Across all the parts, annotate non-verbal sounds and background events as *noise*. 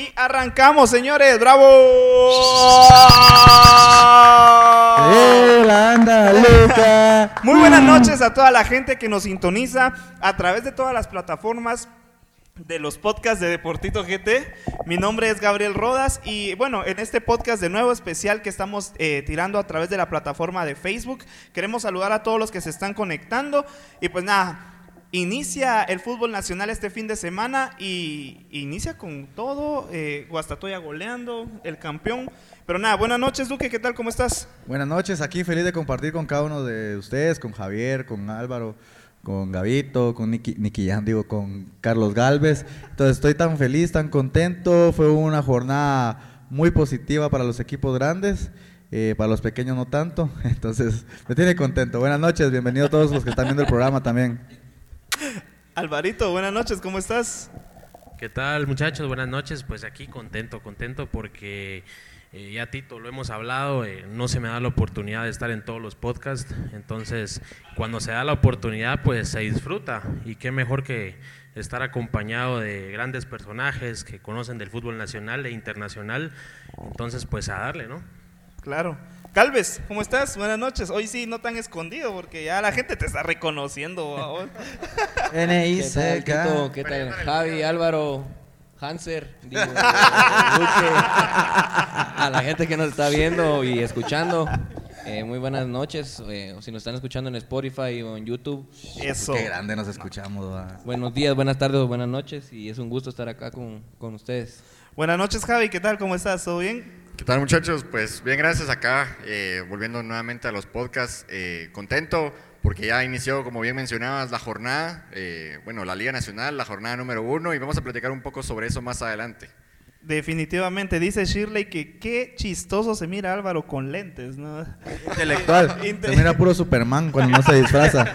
Y arrancamos, señores. ¡Bravo! *laughs* Muy buenas noches a toda la gente que nos sintoniza a través de todas las plataformas de los podcasts de Deportito GT. Mi nombre es Gabriel Rodas y bueno, en este podcast de nuevo especial que estamos eh, tirando a través de la plataforma de Facebook, queremos saludar a todos los que se están conectando y pues nada. Inicia el fútbol nacional este fin de semana y inicia con todo, eh, Guastatoya goleando, el campeón. Pero nada, buenas noches Duque, ¿qué tal? ¿Cómo estás? Buenas noches, aquí feliz de compartir con cada uno de ustedes, con Javier, con Álvaro, con Gavito, con Nicky, Nicky Jan, digo, con Carlos Galvez. Entonces estoy tan feliz, tan contento. Fue una jornada muy positiva para los equipos grandes. eh, para los pequeños no tanto, *laughs* entonces me tiene contento. Buenas noches, bienvenidos a todos los que están viendo el programa también. *laughs* Alvarito, buenas noches, ¿cómo estás? ¿Qué tal muchachos? Buenas noches. Pues aquí contento, contento porque eh, ya Tito lo hemos hablado, eh, no se me da la oportunidad de estar en todos los podcasts, entonces cuando se da la oportunidad pues se disfruta y qué mejor que estar acompañado de grandes personajes que conocen del fútbol nacional e internacional, entonces pues a darle, ¿no? Claro. Calves, ¿cómo estás? Buenas noches. Hoy sí, no tan escuchado porque ya la gente te está reconociendo. babón. *laughs* NI ¿Qué tal, Tito? ¿Qué tal? Javi, Álvaro, Hanser, digo, *laughs* a la gente que nos está viendo y escuchando. eh, muy buenas noches. eh, o si nos están escuchando en Spotify o en YouTube. Eso. Qué grande nos escuchamos. va. Buenos días, buenas tardes o buenas noches. Y es un gusto estar acá con, con ustedes. Buenas noches, Javi. ¿Qué tal? ¿Cómo estás? ¿Todo bien? ¿Qué tal muchachos? Pues bien, gracias acá, eh, volviendo nuevamente a los podcasts, eh, contento porque ya inició, como bien mencionabas, la jornada, eh, bueno, la Liga Nacional, la jornada número uno, y vamos a platicar un poco sobre eso más adelante. Definitivamente. Dice Shirley que qué chistoso se mira Álvaro con lentes, ¿no? Intelectual. *laughs* Inte- Se mira puro Superman cuando no se disfraza.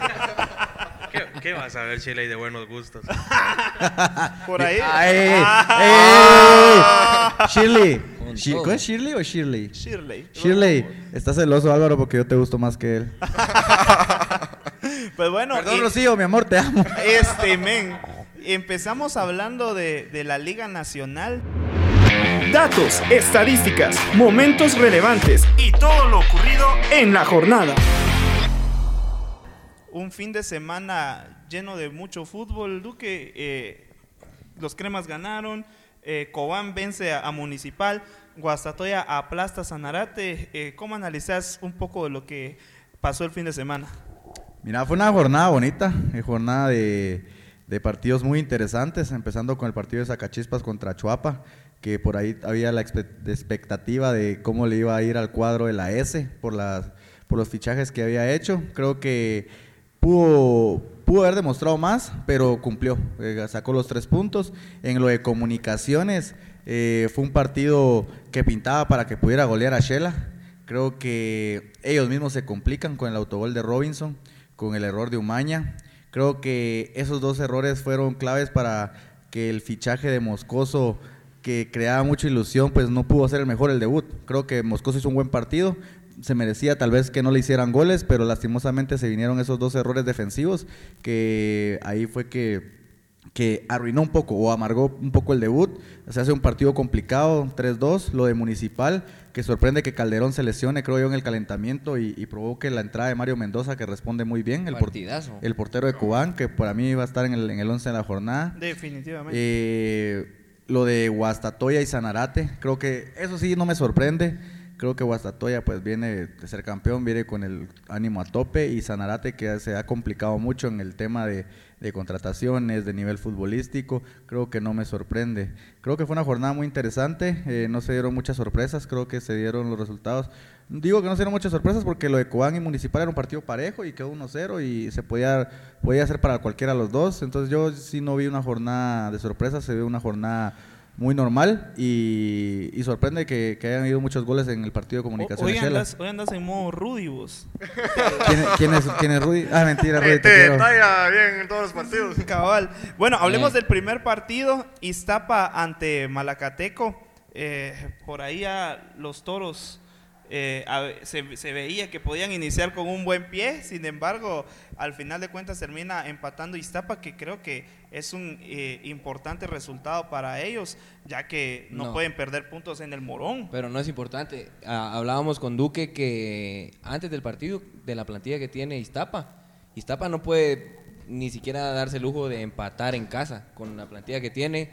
¿Qué, qué vas a ver, Chile, de buenos gustos? Por ahí. ¡Ay! Ah. ¡Ey! Shirley. Con Shi- todo. ¿Cómo es Shirley o Shirley? Shirley. Shirley, estás celoso Álvaro porque yo te gusto más que él. *laughs* Pues bueno, Perdón, y- Rocío, mi amor, te amo. este men. Empezamos hablando de, de la Liga Nacional. Datos, estadísticas, momentos relevantes y todo lo ocurrido en la jornada. Un fin de semana lleno de mucho fútbol. Duque, eh, los cremas ganaron. eh, Cobán vence a, a Municipal. Guastatoya aplasta Sanarate. Eh, ¿Cómo analizas un poco de lo que pasó el fin de semana? Mira, fue una jornada bonita, eh, jornada de, partidos muy interesantes, empezando con el partido de Zacachispas contra Chuapa, que por ahí había la expectativa de cómo le iba a ir al cuadro de la S por, las, los fichajes que había hecho. Creo que pudo, pudo haber demostrado más, pero cumplió, eh, sacó los tres puntos. En lo de comunicaciones, eh, fue un partido que pintaba para que pudiera golear a Shela. Creo que ellos mismos se complican con el autogol de Robinson, con el error de Umaña. Creo que esos dos errores fueron claves para que el fichaje de Moscoso, que creaba mucha ilusión, pues no pudo ser el mejor el debut. Creo que Moscoso hizo un buen partido. Se merecía tal vez que no le hicieran goles, pero lastimosamente se vinieron esos dos errores defensivos que ahí fue que que arruinó un poco o amargó un poco el debut. Se hace un partido complicado, 3-2, lo de Municipal, que sorprende que Calderón se lesione, creo yo, en el calentamiento y, y provoque la entrada de Mario Mendoza, que responde muy bien, el, por- Partidazo. el portero de Cubán, que para mí va a estar en el, en el 11 de la jornada. Definitivamente. Eh, lo de Guastatoya y Sanarate, creo que eso sí no me sorprende. Creo que Guastatoya pues viene de ser campeón, viene con el ánimo a tope y Sanarate que se ha complicado mucho en el tema de, contrataciones, de nivel futbolístico, creo que no me sorprende. Creo que fue una jornada muy interesante, eh, no se dieron muchas sorpresas, creo que se dieron los resultados. Digo que no se dieron muchas sorpresas porque lo de Cobán y Municipal era un partido parejo y quedó 1-0 y se podía, podía ser para cualquiera de los dos. Entonces yo sí no vi una jornada de sorpresas, se vio una jornada muy normal y, y sorprende que, que hayan habido muchos goles en el partido de comunicación. Hoy andas, hoy andas en modo Rudy vos. ¿Quién, quién es, ¿Quién es Rudy? Ah, mentira, Rudy. Te te detalla bien en todos los partidos. *laughs* Cabal. Bueno, hablemos Eh. del primer partido. Iztapa ante Malacateco. Eh, por ahí a los toros eh, a se, se veía que podían iniciar con un buen pie. Sin embargo, al final de cuentas termina empatando Iztapa, que creo que es un eh, importante resultado para ellos, ya que no, No. pueden perder puntos en el Morón. Pero no es importante. Ah, hablábamos con Duque que antes del partido, de la plantilla que tiene Iztapa, Iztapa no puede ni siquiera darse el lujo de empatar en casa con la plantilla que tiene,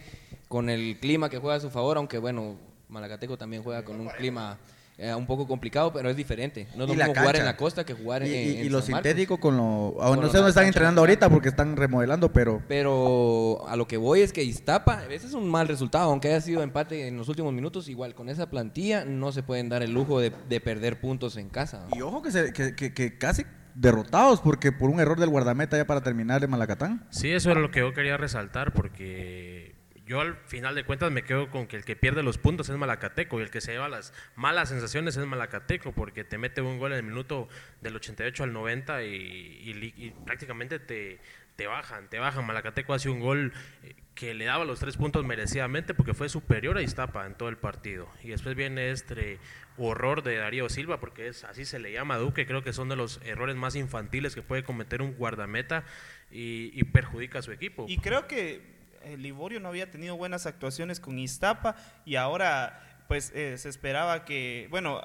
con el clima que juega a su favor, aunque bueno, Malacateco también juega con un clima eh, un poco complicado, pero es diferente. No es lo mismo jugar en la costa que jugar Y, en, y- en y lo Marcos. sintético con lo... ah, Con no sé dónde están entrenando ahorita porque están remodelando, pero... Pero a lo que voy es que Iztapa, ese es un mal resultado, aunque haya sido empate en los últimos minutos, igual con esa plantilla no se pueden dar el lujo de, de perder puntos en casa. Y ojo que, se- que, que- que casi derrotados porque por un error del guardameta ya para terminar de Malacatán. Sí, eso es lo que yo quería resaltar porque yo al final de cuentas me quedo con que el que pierde los puntos es Malacateco y el que se lleva las malas sensaciones es Malacateco porque te mete un gol en el minuto del 88 al 90 y, y y prácticamente te, te bajan, te bajan. Malacateco hace un gol eh, que le daba los tres puntos merecidamente porque fue superior a Iztapa en todo el partido. Y después viene este horror de Darío Silva, porque es así se le llama Duque, creo que son de los errores más infantiles que puede cometer un guardameta y, perjudica a su equipo. Y creo que Liborio no había tenido buenas actuaciones con Iztapa y ahora pues eh, se esperaba que, bueno,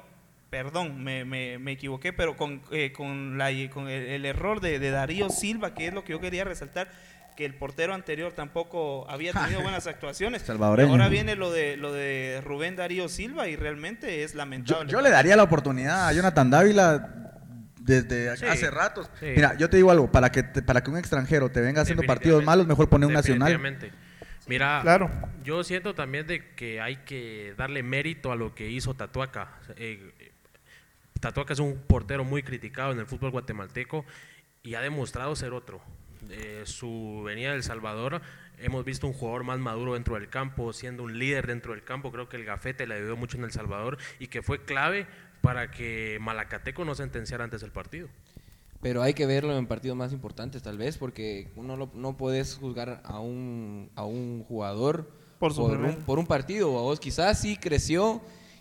perdón, me, me- me equivoqué, pero con, eh, con, la, con el, el error de, de Darío Silva, que es lo que yo quería resaltar, que el portero anterior tampoco había tenido *laughs* buenas actuaciones. Salvadoreño. Ahora viene lo de, lo de Rubén Darío Silva y realmente es Yo, lamentable. yo le daría la oportunidad a Jonathan Dávila desde Sí, hace ratos. sí. Mira, yo te digo algo, para que, te- para que un extranjero te venga haciendo partidos malos, mejor poner un nacional. Mira, Claro. yo siento también de que hay que darle mérito a lo que hizo Tatuaca. Eh, Tatuaca es un portero muy criticado en el fútbol guatemalteco y ha demostrado ser otro. Eh, su venida del Salvador, hemos visto un jugador más maduro dentro del campo, siendo un líder dentro del campo. Creo que el gafete le ayudó mucho en El Salvador y que fue clave para que Malacateco no sentenciara antes del partido. Pero hay que verlo en partidos más importantes tal vez, porque uno lo- no puedes juzgar a un, a un jugador Por su un, primer- por un partido. A vos quizás sí creció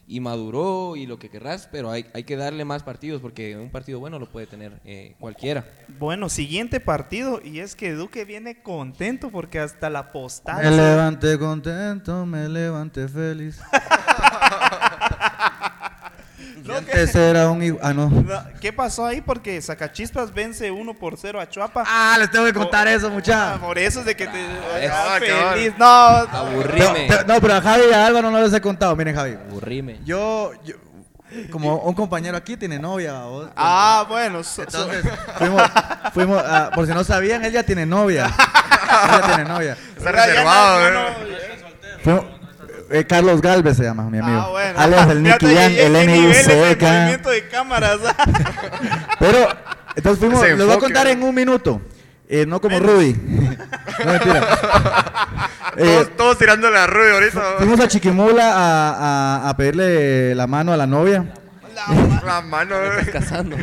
y maduró y lo que querrás, pero hay, hay que darle más partidos, porque un partido bueno lo puede tener eh, cualquiera. Bueno, siguiente partido y es que Duque viene contento porque hasta la postal... Me levanté contento, me levanté feliz. *laughs* Antes era un... hijo- Ah, no. No, ¿Qué pasó ahí? Porque Sacachispas vence 1 por 0 a Chuapa. Ah, les tengo que contar eso, Ah, muchachos. por eso es de que te Ah, ah, cabal. feliz. No, Aburrime. No, pero a Javi y a Álvaro no les he contado. Miren, Javi. Aburrime. Yo, yo- como un compañero aquí tiene novia. ¿vos? ah, bueno, so- so- Entonces, fuimos, fuimos ah, por si no sabían, él ya tiene novia. Él ya tiene novia. *laughs* Está reservado, no, ¿eh? no, Fuimos- eh, Carlos Galvez se llama, mi amigo. Ah, bueno. Alias el *laughs* Nicky y el de NUCK. movimiento de cámaras. *laughs* *laughs* Pero, entonces fuimos, les voy a contar en un minuto. Eh, no como Rudy. no, mentira. Eh, Todos, todos tirándole a Rudy ahorita. fuimos a Chiquimula a, a- a pedirle la mano a la novia. La mano. Estás casando.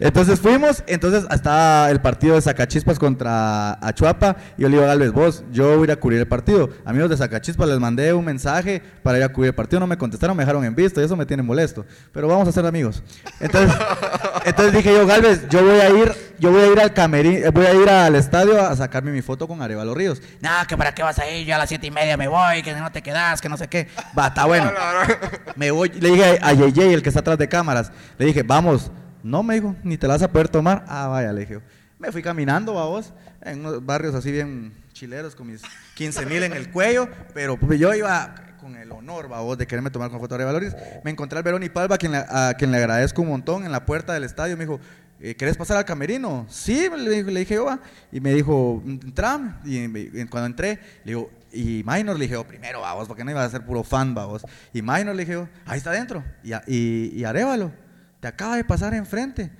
Entonces fuimos, entonces hasta el partido de Zacachispas contra Achuapa y yo le digo a Galvez, vos, yo voy a ir a cubrir el partido. Amigos de Zacachispas les mandé un mensaje para ir a cubrir el partido, no me contestaron, me dejaron en visto y eso me tiene molesto. Pero vamos a ser amigos. Entonces, *laughs* entonces dije yo, Galvez, yo voy a ir, yo voy a ir al camerín, eh, voy a ir al estadio a sacarme mi foto con Arevalo Ríos. No, que para qué vas a ir, yo a las siete y media me voy, que no te quedas, que no sé qué. Va, está bueno. *laughs* Me voy, le dije a JJ, el que está atrás de cámaras, le dije, vamos. No, me dijo, ni te la vas a poder tomar. Ah, vaya, le dije. Me fui caminando, a vos, en unos barrios así bien chileros, con mis 15 mil en el cuello, pero pues, yo iba con el honor, babos, de quererme tomar con foto de Arevalo Ríos. Me encontré al Veroni Palva, a quien, le, a quien le agradezco un montón, en la puerta del estadio. Me dijo, eh, ¿querés pasar al camerino? Sí, le, le dije yo, va. Y me dijo, entra. Y, y cuando entré, le digo, y Minor le dije, yo, primero, vamos, porque no iba a ser puro fan, vamos. Y Minor le dije, yo, ahí está adentro. Y, y, y te acaba de pasar enfrente.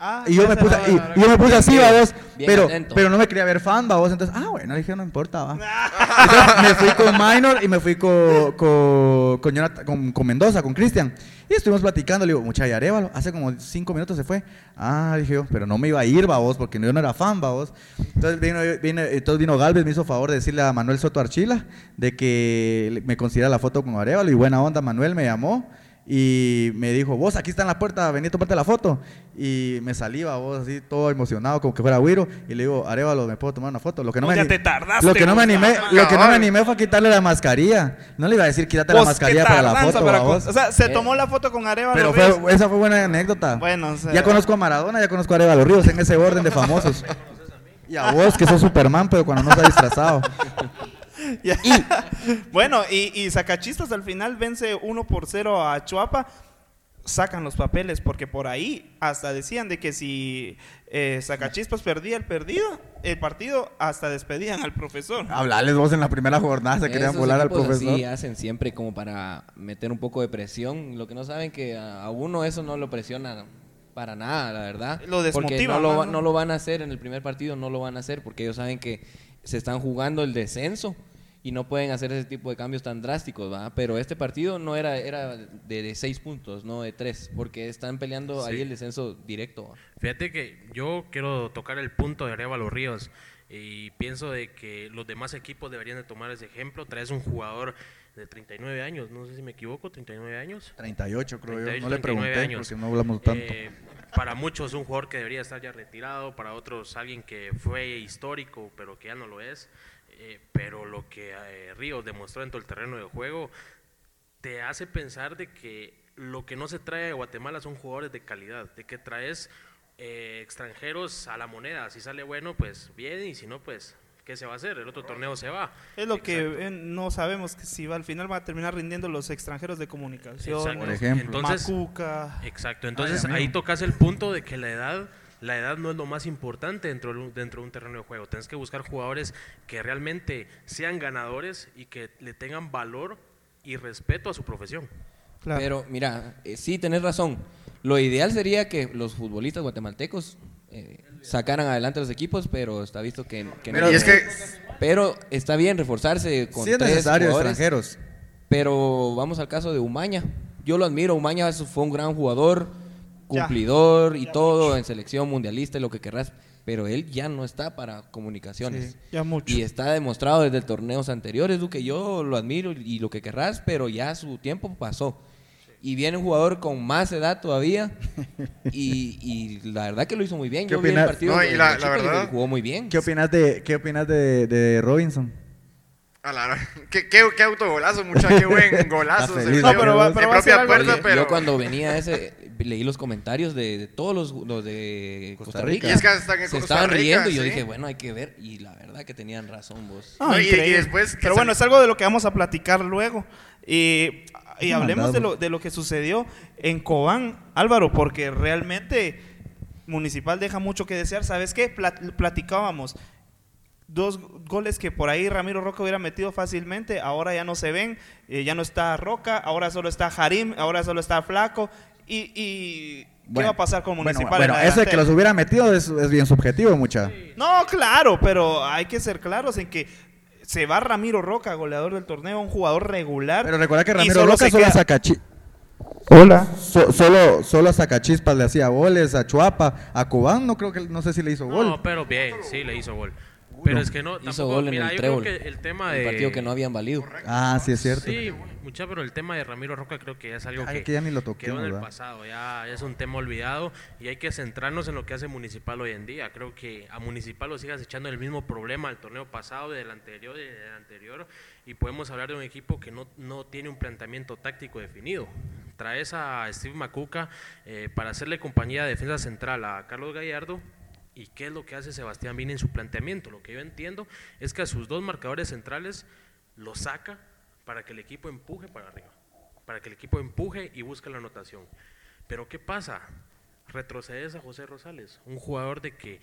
Ah, Y yo, me se puse, y, y yo me puse así, babos, pero, atento. pero no me quería ver fan, babos. Entonces, ah, bueno, dije, no importa, va. *laughs* Entonces, me fui con Minor y me fui con, con, con, Jonathan- con- con Mendoza, con Cristian. Y estuvimos platicando, le digo, mucha y Arevalo, hace como cinco minutos se fue. Ah, dije yo, pero no me iba a ir, babos, porque yo no era fan, babos. Entonces vino, vino, entonces vino Galvez, me hizo favor de decirle a Manuel Soto Archila de que me considera la foto con Arevalo. Y buena onda, Manuel me llamó y me dijo, vos aquí está en la puerta, vení a tomarte la foto. Y me salí, vos así todo emocionado, como que fuera Wiro. Y le digo, Arevalo, ¿me puedo tomar una foto? Lo que no me te tardaste, Lo que no me animé, cabrón. lo que no me animé fue a quitarle la mascarilla. No le iba a decir, quítate la mascarilla para la foto, para babos. con- O sea, se Eh. tomó la foto con Arevalo Pero Ríos. fue, esa fue buena anécdota. Bueno, o sea- Ya conozco a Maradona, ya conozco a Arevalo Ríos en ese orden de famosos. *laughs* Y a vos, que sos Superman, pero cuando no estás disfrazado. *laughs* *laughs* Bueno, y, y Sacachistas al final vence 1 por 0 a Chuapa. Sacan los papeles, porque por ahí hasta decían de que si eh, Sacachispas perdía el perdido, el partido, hasta despedían al profesor. Hablales vos en la primera jornada, se querían volar al profesor. Así hacen siempre como para meter un poco de presión. Lo que no saben que a uno eso no lo presiona para nada, la verdad. Lo porque desmotiva no lo, no lo van a hacer en el primer partido, no lo van a hacer porque ellos saben que se están jugando el descenso y no pueden hacer ese tipo de cambios tan drásticos, ¿va? Pero este partido no era, era de, de seis puntos, no de tres, porque están peleando ahí el descenso directo. ¿va? Fíjate que yo quiero tocar el punto de Arevalo Ríos y pienso de que los demás equipos deberían de tomar ese ejemplo. Traes un jugador de 39 años, no sé si me equivoco, 39 años. 38 creo yo. 38, No le 39 pregunté años. porque no hablamos tanto. Eh, para muchos un jugador que debería estar ya retirado, para otros alguien que fue histórico pero que ya no lo es. Eh, pero lo que eh, Ríos demostró en todo el terreno de juego te hace pensar de que lo que no se trae de Guatemala son jugadores de calidad, de que traes eh, extranjeros a la moneda. Si sale bueno, pues bien, y si no, pues, ¿qué se va a hacer? El otro torneo se va. Es lo Exacto. que eh, no sabemos que si va, al final va a terminar rindiendo los extranjeros de comunicación. Exacto. Por ejemplo. Entonces, Macuca. Exacto, entonces ahí tocas el punto de que la edad, la edad no es lo más importante dentro de un, dentro de un terreno de juego. Tienes que buscar jugadores que realmente sean ganadores y que le tengan valor y respeto a su profesión. Claro. Pero mira, eh, sí, tenés razón. Lo ideal sería que los futbolistas guatemaltecos eh, sacaran adelante los equipos, pero está visto que, que no. y es que Pero está bien reforzarse con Sí es tres necesario jugadores, extranjeros. Pero vamos al caso de Umaña. Yo lo admiro. Umaña fue un gran jugador, Ya. cumplidor y todo en selección mundialista y lo que querrás. Pero él ya no está para comunicaciones. Sí, ya mucho. Y está demostrado desde torneos anteriores, Duque. Yo lo admiro y lo que querrás, pero ya su tiempo pasó. Y viene un jugador con más edad todavía. *laughs* y, y la verdad que lo hizo muy bien. ¿Qué Yo vi el opinas? partido No, y la- verdad- jugó muy bien. ¿Qué opinas de, qué opinas de, de Robinson? La- *laughs* ¿Qué, qué, qué autogolazo, mucha, qué buen *laughs* golazo. Feliz, No, pero va- pero va propia puerta, pero... Yo cuando venía ese, leí los comentarios de, de todos los, los de Costa Rica. Y es que hasta en Se Costa estaban Rica, riendo y yo dije, bueno, hay que ver. Y la verdad que tenían razón vos. Ah, No, y- y increíble. después que Pero bueno, es algo de lo que vamos a platicar luego. Y, hablemos de lo, de lo que sucedió en Cobán, Álvaro, porque realmente Municipal deja mucho que desear. ¿Sabes qué? Plat- platicábamos. Dos goles que por ahí Ramiro Roca hubiera metido fácilmente, ahora ya no se ven, eh, ya no está Roca, ahora solo está Harim, ahora solo está Flaco. ¿Y, y qué Bueno, va a pasar con bueno, Municipal? Bueno, en la eso de que los hubiera metido es, es bien subjetivo, mucha. No, claro, pero hay que ser claros en que se va Ramiro Roca, goleador del torneo, un jugador regular. Pero recuerda que Ramiro solo Roca solo queda- saca chi- Hola. so- solo, solo a Sacachispas le hacía goles, a Chuapa, a Cobán no creo que, no sé si le hizo gol. No, pero bien, sí, le hizo gol. Pero es que no, Hizo tampoco, gol en mira, el yo trébol. creo que el tema El de... partido que no habían valido. Ah, sí es cierto. Sí, mucha, pero el tema de Ramiro Roca creo que es algo Ay, que, que ya ni lo quedó toquemos, en el ¿verdad? pasado, ya es un tema olvidado y hay que centrarnos en lo que hace Municipal hoy en día. Creo que a Municipal lo sigas echando el mismo problema del torneo pasado, del anterior y del anterior y podemos hablar de un equipo que no, no tiene un planteamiento táctico definido. Traes a Steve Macuca eh, para hacerle compañía de defensa central a Carlos Gallardo ¿Y qué es lo que hace Sebastián Vini en su planteamiento? Lo que yo entiendo es que a sus dos marcadores centrales los saca para que el equipo empuje para arriba, para que el equipo empuje y busque la anotación. Pero ¿qué pasa? Retrocedes a José Rosales, un jugador de que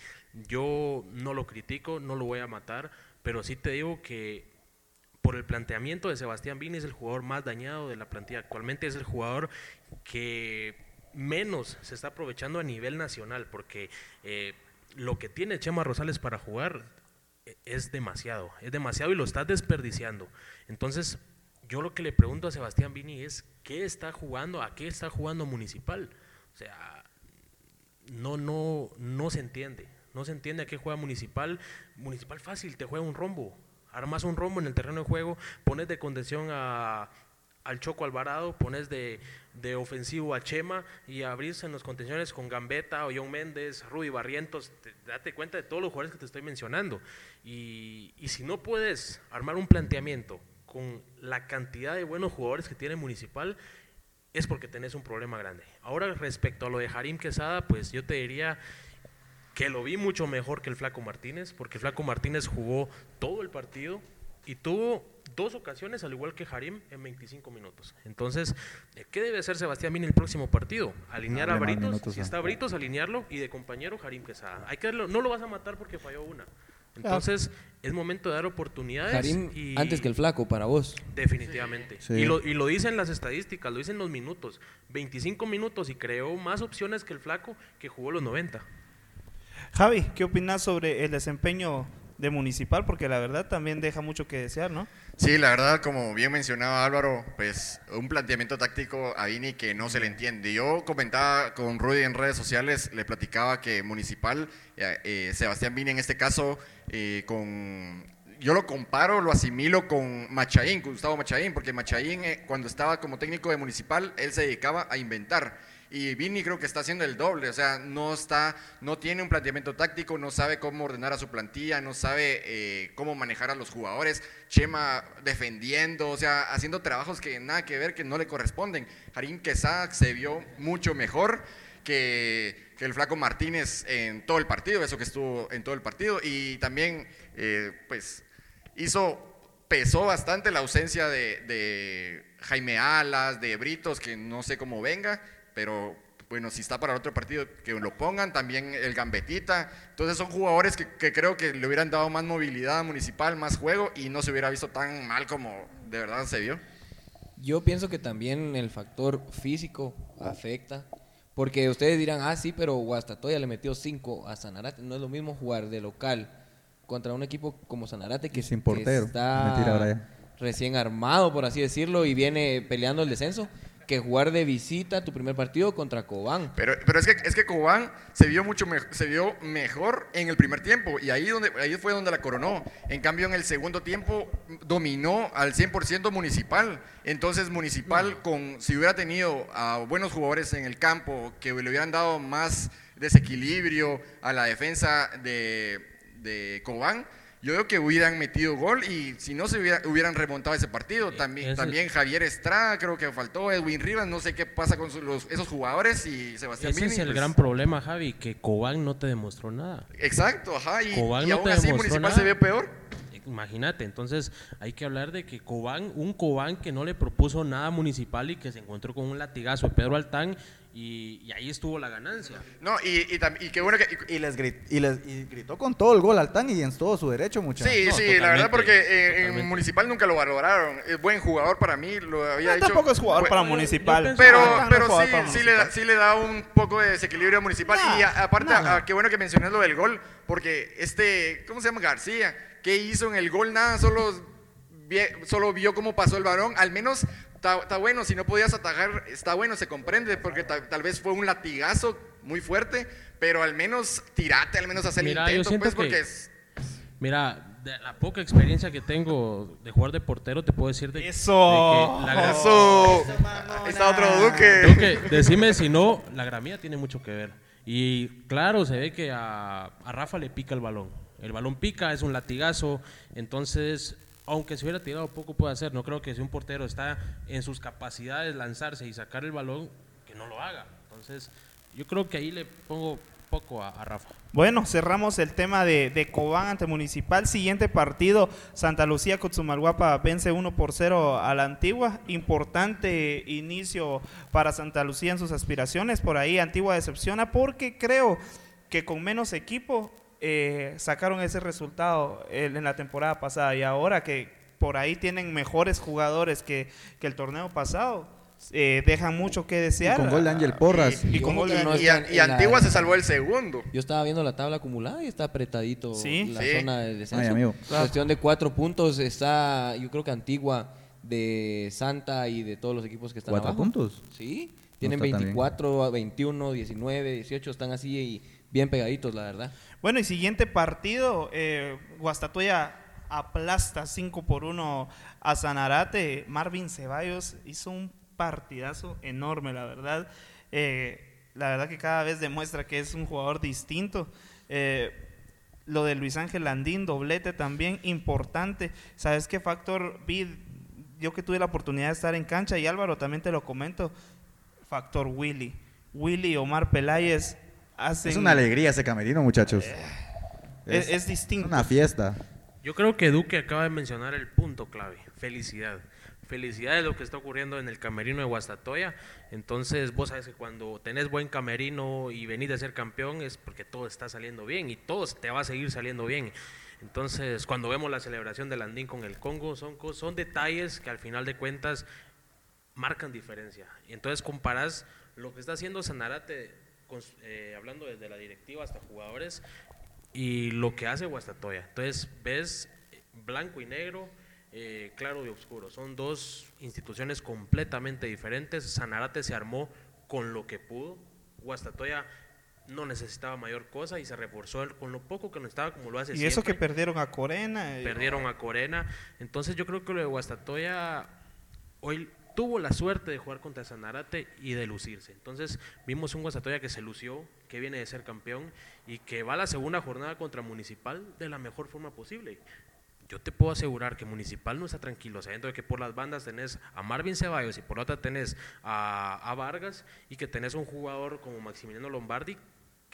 yo no lo critico, no lo voy a matar, pero sí te digo que por el planteamiento de Sebastián Vini es el jugador más dañado de la plantilla. Actualmente es el jugador que menos se está aprovechando a nivel nacional, porque eh, lo que tiene Chema Rosales para jugar eh, es demasiado, es demasiado y lo está desperdiciando. Entonces, yo lo que le pregunto a Sebastián Vini es, ¿qué está jugando? ¿A qué está jugando Municipal? O sea, no, no, no se entiende. No se entiende a qué juega Municipal. Municipal fácil, te juega un rombo. Armas un rombo en el terreno de juego, pones de contención a, al Choco Alvarado, pones de, de, ofensivo a Chema y abrirse en los contenciones con Gambetta, John Méndez, Rudy Barrientos. date cuenta de todos los jugadores que te estoy mencionando. Y, y si no puedes armar un planteamiento con la cantidad de buenos jugadores que tiene Municipal, es porque tenés un problema grande. Ahora, respecto a lo de Harim Quesada, pues yo te diría que lo vi mucho mejor que el Flaco Martínez, porque el Flaco Martínez jugó todo el partido y tuvo dos ocasiones, al igual que Harim, en 25 minutos. Entonces, ¿qué debe hacer Sebastián Mini en el próximo partido? Alinear a Britos, si está Britos, alinearlo y de compañero Harim Quesada. Hay que no lo vas a matar porque falló una. Entonces, es momento de dar oportunidades. Karim, y antes que el flaco, para vos. Definitivamente. Y, lo, y lo dicen las estadísticas, lo dicen los minutos. 25 minutos y creó más opciones que el flaco que jugó los 90. Javi, ¿qué opinas sobre el desempeño de Municipal? Porque la verdad también deja mucho que desear, ¿no? Sí, la verdad, como bien mencionaba Álvaro, pues un planteamiento táctico a Vini que no se le entiende. Yo comentaba con Rudy en redes sociales, le platicaba que Municipal, eh, eh, Sebastián Vini en este caso, eh, con yo lo comparo, lo asimilo con Machaín, Gustavo Machaín, porque Machaín cuando estaba como técnico de Municipal, él se dedicaba a inventar y Vini creo que está haciendo el doble, o sea, no está, no tiene un planteamiento táctico, no sabe cómo ordenar a su plantilla, no sabe eh, cómo manejar a los jugadores, Chema defendiendo, o sea, haciendo trabajos que nada que ver, que no le corresponden. Harim Quesada se vio mucho mejor que, el flaco Martínez en todo el partido, eso que estuvo en todo el partido, y también, eh, pues, hizo pesó bastante la ausencia de, de, Jaime Alas, de Britos, que no sé cómo venga, pero bueno, si está para el otro partido, que lo pongan, también el Gambetita. Entonces son jugadores que, creo que le hubieran dado más movilidad municipal, más juego y no se hubiera visto tan mal como de verdad se vio. Yo pienso que también el factor físico afecta. Porque ustedes dirán, ah, sí, pero Guastatoya le metió 5 a Sanarate. No es lo mismo jugar de local contra un equipo como Sanarate que, sin portero. está recién armado, por así decirlo, y viene peleando el descenso que jugar de visita tu primer partido contra Cobán. Pero, pero es, que, es que Cobán se vio, mucho se vio mejor en el primer tiempo y ahí, donde, ahí fue donde la coronó. En cambio, en el segundo tiempo dominó al 100% Municipal. Entonces, Municipal, con, si hubiera tenido a buenos jugadores en el campo que le hubieran dado más desequilibrio a la defensa de, de Cobán, yo creo que hubieran metido gol y si no se hubieran remontado ese partido. También, también Javier Estrada, creo que faltó, Edwin Rivas, no sé qué pasa con esos jugadores y Sebastián Ese es el pues gran problema, Javi, que Cobán no te demostró nada. Exacto, ajá, y, aún así Municipal se ve peor. Imagínate, entonces hay que hablar de que Cobán, un Cobán que no le propuso nada municipal y que se encontró con un latigazo de Pedro Altán y, ahí estuvo la ganancia. No, y, y, qué bueno que... Y, les gritó, y, les, gritó con todo el gol al Tan y en todo su derecho, muchachos. Sí, sí, la verdad porque eh, en Municipal nunca lo valoraron. Es buen jugador para mí, lo había dicho. Tampoco es jugador para Municipal. Pero, pero sí, sí, le da, sí le da un poco de desequilibrio a Municipal. y aparte, qué bueno que mencioné lo del gol, porque este, ¿cómo se llama? García, ¿qué hizo en el gol? Nada, solo, solo vio cómo pasó el varón. Al menos está, bueno, si no podías atajar, está bueno, se comprende, porque tal, vez fue un latigazo muy fuerte, pero al menos tirate, al menos hacer el intento, pues, porque Mira, de la poca experiencia que tengo de jugar de portero, te puedo decir de, ¡Eso! que la ¡Eso! Está otro Duque. Duque, decime si no, la gramía tiene mucho que ver. Y claro, se ve que a, a Rafa le pica el balón. El balón pica, es un latigazo, entonces aunque se hubiera tirado poco puede hacer. No creo que si un portero está en sus capacidades lanzarse y sacar el balón, que no lo haga. Entonces, yo creo que ahí le pongo poco a, Rafa. Bueno, cerramos el tema de, de Cobán ante Municipal. Siguiente partido, Santa Lucía Cotzumalguapa vence 1 por 0 a la Antigua. Importante inicio para Santa Lucía en sus aspiraciones. Por ahí Antigua decepciona porque creo que con menos equipo eh, sacaron ese resultado en la temporada pasada y ahora que por ahí tienen mejores jugadores que, que el torneo pasado. eh, dejan mucho que desear. con gol de Ángel Porras. Y, y con gol de no Y, la- Antigua se salvó el segundo. Yo estaba viendo la tabla acumulada y está apretadito Sí. la Sí. zona de descenso. Ay, amigo. Cuestión de cuatro puntos está, yo creo que Antigua de Santa y de todos los equipos que están ¿Cuatro abajo. puntos? Sí, tienen bien. 24, 21, 19, 18, están así y bien pegaditos, la verdad. Bueno, y siguiente partido, eh, Guastatoya aplasta 5 por 1 a Sanarate. Marvin Ceballos hizo un partidazo enorme, la verdad. Eh, la verdad que cada vez demuestra que es un jugador distinto. Eh, lo de Luis Ángel Landín, doblete también importante. ¿Sabes qué factor vi? Yo que tuve la oportunidad de estar en cancha y Álvaro también te lo comento. Factor Willy. Willy Omar Peláez hacen... Es una alegría ese camerino, muchachos. Es, es distinto. una fiesta. Yo creo que Duque acaba de mencionar el punto clave, felicidad. Felicidad de lo que está ocurriendo en el camerino de Guastatoya. Entonces, vos sabes que cuando tenés buen camerino y venís de ser campeón es porque todo está saliendo bien y todo te va a seguir saliendo bien. Entonces, cuando vemos la celebración del Andín con el Congo, son, detalles que al final de cuentas marcan diferencia. Y entonces comparás lo que está haciendo Sanarate, eh, hablando desde la directiva hasta jugadores, y lo que hace Guastatoya. Entonces ves eh, blanco y negro, eh, claro y oscuro. Son dos instituciones completamente diferentes. Sanarate se armó con lo que pudo. Guastatoya no necesitaba mayor cosa y se reforzó con lo poco que necesitaba como lo hace Y eso que perdieron a Corena. Perdieron a Corena. Entonces yo creo que lo de Guastatoya hoy tuvo la suerte de jugar contra Sanarate y de lucirse. Entonces vimos un Guastatoya que se lució, que viene de ser campeón y que va a la segunda jornada contra Municipal de la mejor forma posible. Yo te puedo asegurar que Municipal no está tranquilo, sabiendo de que por las bandas tenés a Marvin Ceballos y por otra tenés a, a Vargas y que tenés un jugador como Maximiliano Lombardi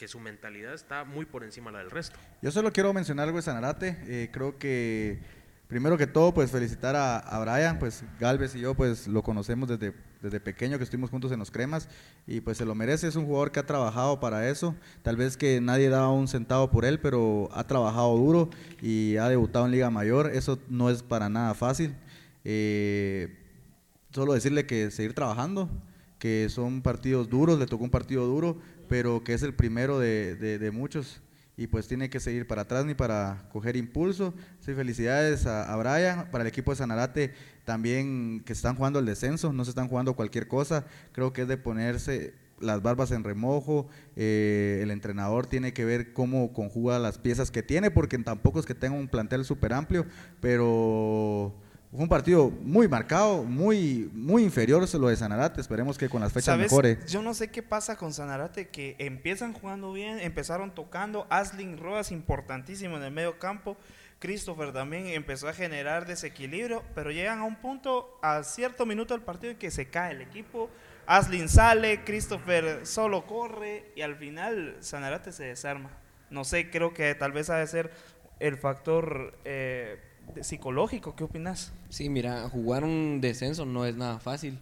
que su mentalidad está muy por encima de la del resto. Yo solo quiero mencionar algo de Sanarate. Eh, creo que, primero que todo, pues felicitar a, Brian. Pues Galvez y yo, pues lo conocemos desde, desde pequeño, que estuvimos juntos en los cremas. Y pues se lo merece. Es un jugador que ha trabajado para eso. Tal vez que nadie daba un centavo por él, pero ha trabajado duro y ha debutado en Liga Mayor. Eso no es para nada fácil. Eh, solo decirle que seguir trabajando, que son partidos duros, le tocó un partido duro, pero que es el primero de- de muchos y pues tiene que seguir para atrás ni para coger impulso. Sí, felicidades a, Brian, para el equipo de Sanarate también que están jugando el descenso, no se están jugando cualquier cosa, creo que es de ponerse las barbas en remojo, eh, el entrenador tiene que ver cómo conjuga las piezas que tiene, porque tampoco es que tenga un plantel súper amplio, pero fue un partido muy marcado, muy, muy inferior lo de Sanarate. Esperemos que con las fechas ¿Sabes? mejore. Yo no sé qué pasa con Sanarate, que empiezan jugando bien, empezaron tocando, Aslin Rodas importantísimo en el medio campo, Christopher también empezó a generar desequilibrio, pero llegan a un punto, a cierto minuto del partido en que se cae el equipo, Aslin sale, Christopher solo corre y al final Sanarate se desarma. No sé, creo que tal vez ha de ser el factor eh, psicológico, ¿qué opinas? Sí, mira, jugar un descenso no es nada fácil.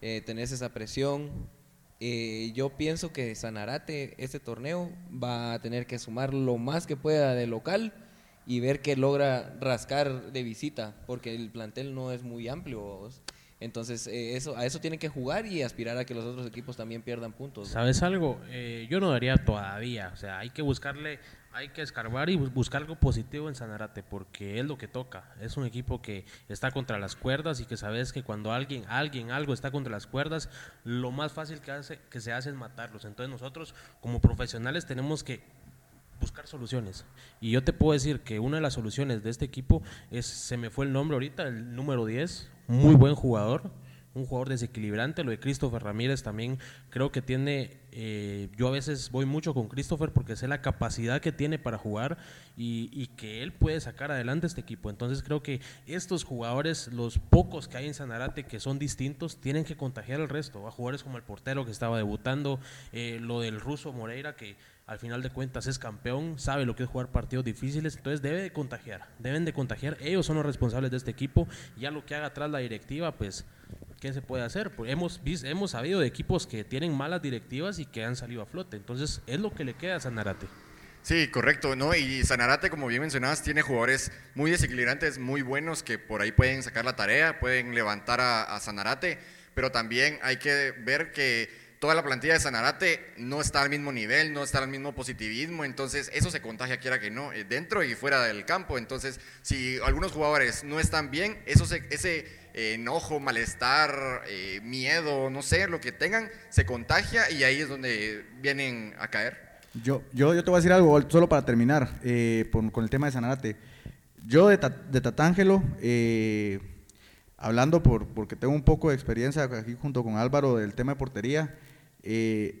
Eh, tenés esa presión. Eh, yo pienso que Sanarate, este torneo, va a tener que sumar lo más que pueda de local y ver que logra rascar de visita, porque el plantel no es muy amplio. ¿vos? Entonces, eh, eso, a eso tienen que jugar y aspirar a que los otros equipos también pierdan puntos. ¿Sabes algo? Eh, yo no daría todavía. O sea, hay que buscarle, hay que escarbar y bus- buscar algo positivo en Sanarate, porque es lo que toca. Es un equipo que está contra las cuerdas y que sabes que cuando alguien, alguien, algo está contra las cuerdas, lo más fácil que, hace, que se hace es matarlos. Entonces nosotros como profesionales tenemos que buscar soluciones. Y yo te puedo decir que una de las soluciones de este equipo es, se me fue el nombre ahorita, el número 10, muy buen jugador, un jugador desequilibrante. Lo de Christopher Ramírez también creo que tiene, eh, yo a veces voy mucho con Christopher porque sé la capacidad que tiene para jugar y, y que él puede sacar adelante este equipo. Entonces creo que estos jugadores, los pocos que hay en Sanarate que son distintos, tienen que contagiar al resto. A jugadores como el portero que estaba debutando, eh, lo del ruso Moreira que al final de cuentas es campeón, sabe lo que es jugar partidos difíciles, entonces debe de contagiar, deben de contagiar, ellos son los responsables de este equipo, ya lo que haga atrás la directiva, pues, ¿qué se puede hacer? Pues hemos, hemos sabido de equipos que tienen malas directivas y que han salido a flote, entonces es lo que le queda a Sanarate. Sí, correcto, ¿no? Y Sanarate, como bien mencionabas, tiene jugadores muy desequilibrantes, muy buenos, que por ahí pueden sacar la tarea, pueden levantar a, Sanarate, pero también hay que ver que toda la plantilla de Sanarate no está al mismo nivel, no está al mismo positivismo, entonces eso se contagia, quiera que no, eh, dentro y fuera del campo. Entonces, si algunos jugadores no están bien, eso se- eh, enojo, malestar, eh, miedo, no sé, lo que tengan, se contagia y ahí es donde vienen a caer. Yo, yo, yo te voy a decir algo, solo para terminar, eh, con el tema de Sanarate. Yo de, de Tatángelo, eh, hablando por, porque tengo un poco de experiencia aquí junto con Álvaro del tema de portería,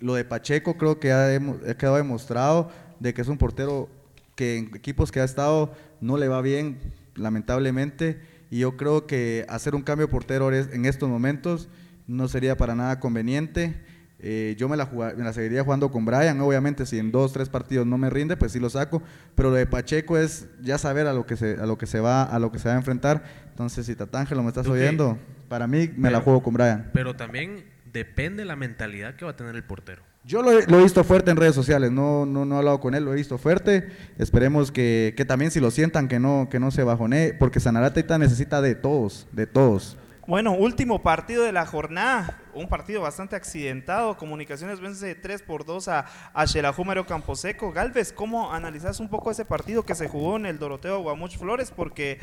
lo de Pacheco creo que ha, ha quedado demostrado de que es un portero que en equipos que ha estado no le va bien, lamentablemente, y yo creo que hacer un cambio de portero en estos momentos no sería para nada conveniente. Eh, yo me la, me la seguiría jugando con Brian, obviamente si en dos, tres partidos no me rinde, pues sí lo saco, pero lo de Pacheco es ya saber a lo que se, a lo que se va, a lo que se va a enfrentar. Entonces, si Tatángelo me estás oyendo, para mí me la juego con Brian. Pero también depende la mentalidad que va a tener el portero. Yo lo, he- lo visto fuerte en redes sociales, no, no, no he hablado con él, lo he visto fuerte. Esperemos que, que también si lo sientan que no, que no se bajonee, porque Sanarate necesita de todos, de todos. Bueno, último partido de la jornada, un partido bastante accidentado. Comunicaciones vence 3 por 2 a, a Xelajú Camposeco. Galvez, ¿cómo analizas un poco ese partido que se jugó en el Doroteo Guamuch Flores? Porque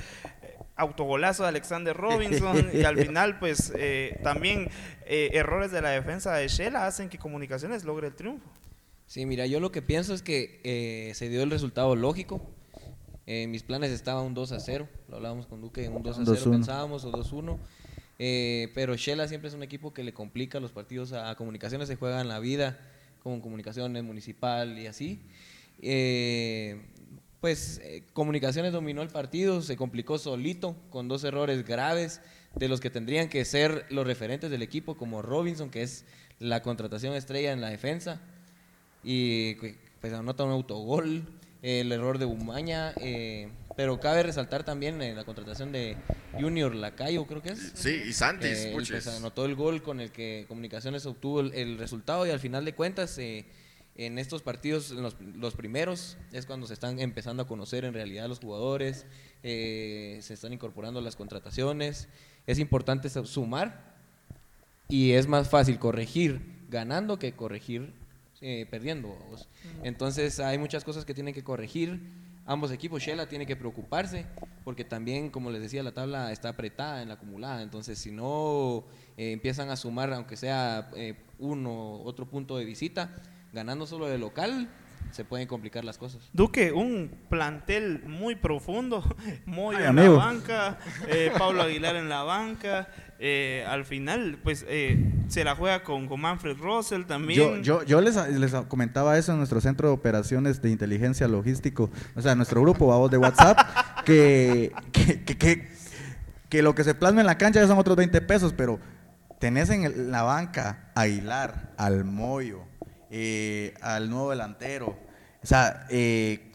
autogolazo de Alexander *laughs* Robinson y al final, pues eh, también eh, errores de la defensa de Shela hacen que Comunicaciones logre el triunfo. Sí, mira, yo lo que pienso es que eh, se dio el resultado lógico. En mis planes estaba un 2 a 0, lo hablábamos con Duque, un 2 a 0 2-1. pensábamos, o 2-1. Eh, pero Shela siempre es un equipo que le complica los partidos a, a comunicaciones, se juega en la vida, con comunicaciones municipal y así. Eh, pues eh, comunicaciones dominó el partido, se complicó solito, con dos errores graves de los que tendrían que ser los referentes del equipo, como Robinson, que es la contratación estrella en la defensa y pues anota un autogol, el error de Bumaña, eh, pero cabe resaltar también eh, la contratación de Junior Lacayo, creo que es. Sí, y Santis, Eh, él, puches. pues, anotó el gol con el que Comunicaciones obtuvo el, el resultado y al final de cuentas eh, en estos partidos, en los, los primeros, es cuando se están empezando a conocer en realidad los jugadores, eh, se están incorporando las contrataciones, es importante su- sumar y es más fácil corregir ganando que corregir eh, perdiendo. Entonces hay muchas cosas que tienen que corregir. Ambos equipos, Shela tiene que preocuparse porque también, como les decía, la tabla está apretada en la acumulada. Entonces, si no eh, empiezan a sumar, aunque sea eh, uno otro punto de visita, ganando solo de local, se pueden complicar las cosas. Duque, un plantel muy profundo, *laughs* Moyo Ay, en la banca, eh, Pablo Aguilar en la banca, eh, al final pues eh, se la juega con, con Manfred Russell también. Yo, yo, yo les, les comentaba eso en nuestro centro de operaciones de inteligencia logístico, o sea, nuestro grupo vamos de WhatsApp, *laughs* que, que, que, que- que lo que se plasma en la cancha ya son otros 20 pesos, pero tenés en el- la banca a Aguilar, al Moyo, eh, al nuevo delantero, o sea, eh,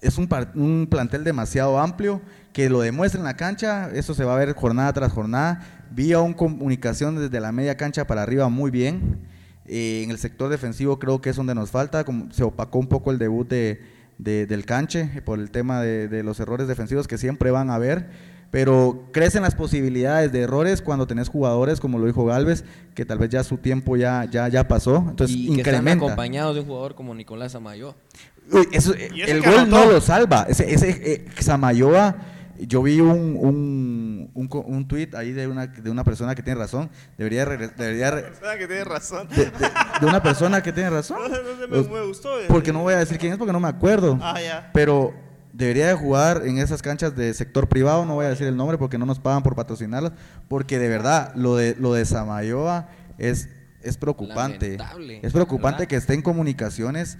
es un, un plantel demasiado amplio que lo demuestra en la cancha, eso se va a ver jornada tras jornada. Vi a un comunicación desde la media cancha para arriba muy bien. Eh, en el sector defensivo creo que es donde nos falta, como se opacó un poco el debut de, de- del canche por el tema de, de los errores defensivos que siempre van a haber. Pero crecen las posibilidades de errores cuando tenés jugadores, como lo dijo Galvez, que tal vez ya su tiempo ya, ya, ya pasó. Entonces y que están incrementa. acompañados de un jugador como Nicolás eso, eh, el gol anotó. no lo salva. Ese, ese eh, Samayoa, yo vi un, un, un, un tweet ahí de una, de una persona que tiene razón. Debería, debería re- Ah, que tiene razón. de, de- de una persona que tiene razón. *laughs* No, no, no, me, me gustó. Porque no voy a decir quién es porque no me acuerdo. Ah, ya. Pero debería de jugar en esas canchas de sector privado, no voy a decir el nombre porque no nos pagan por patrocinarlas, porque de verdad lo de lo de Samayoa es es preocupante. Lamentable, es preocupante ¿verdad? que esté en comunicaciones.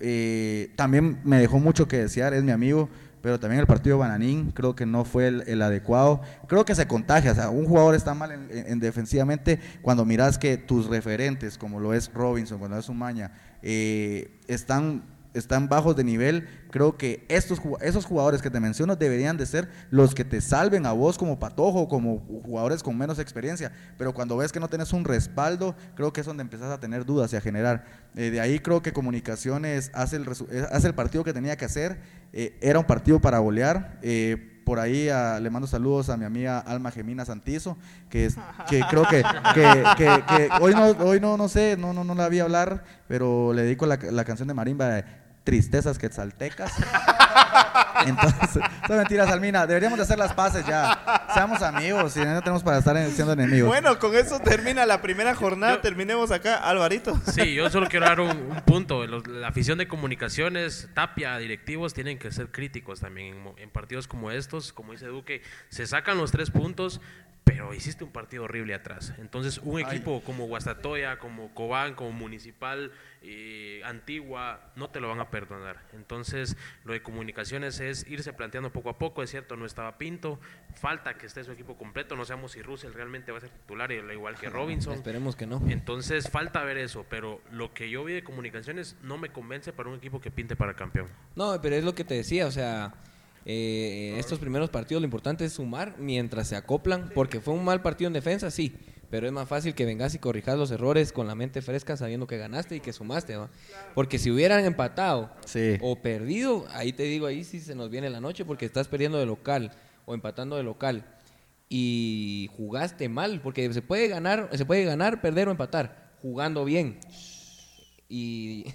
eh, también me dejó mucho que desear, es mi amigo, pero también el partido Bananín creo que no fue el, el adecuado. Creo que se contagia, o sea, un jugador está mal en, en- en defensivamente cuando miras que tus referentes, como lo es Robinson, cuando es Umaña, eh, están, están bajos de nivel. Creo que estos, esos jugadores que te menciono deberían de ser los que te salven a vos como patojo, como jugadores con menos experiencia. Pero cuando ves que no tenés un respaldo, creo que es donde empezás a tener dudas y a generar. Eh, de ahí creo que Comunicaciones hace el, eh, hace el partido que tenía que hacer. Eh, era un partido para golear. Por ahí ah, le mando saludos a mi amiga Alma Gemina Santizo, que, es, que creo que, hoy, no, hoy no, no sé, no, no, no la vi hablar, pero le dedico la, la canción de Marimba Tristezas Quetzaltecas. *laughs* Entonces, son mentiras, Almina. Deberíamos de hacer las paces ya. Seamos amigos y no tenemos para estar en- siendo enemigos. Bueno, con eso termina la primera jornada. Yo- Terminemos acá, Alvarito. Sí, yo solo quiero dar un, un punto. Los- la afición de comunicaciones, Tapia, directivos, tienen que ser críticos también en partidos como estos. Como dice Duque, se sacan los tres puntos, pero hiciste un partido horrible atrás. Entonces, un equipo como Guastatoya, como Cobán, como Municipal, eh, Antigua, no te lo van a perdonar. Entonces, lo de comunicaciones es irse planteando poco a poco. Es cierto, no estaba Pinto, falta que esté su equipo completo. No sabemos si Russell realmente va a ser titular, al igual que *laughs* Robinson. Esperemos que no. Entonces falta ver eso, pero lo que yo vi de comunicaciones no me convence para un equipo que pinte para campeón. No, pero es lo que te decía, o sea, eh, estos primeros partidos lo importante es sumar mientras se acoplan, porque fue un mal partido en defensa, sí, pero es más fácil que vengas y corrijas los errores con la mente fresca sabiendo que ganaste y que sumaste, ¿va? Porque si hubieran empatado Sí. o perdido, ahí te digo, ahí sí se nos viene la noche porque estás perdiendo de local o empatando de local y jugaste mal, porque se puede ganar, se puede ganar, perder o empatar jugando bien. Y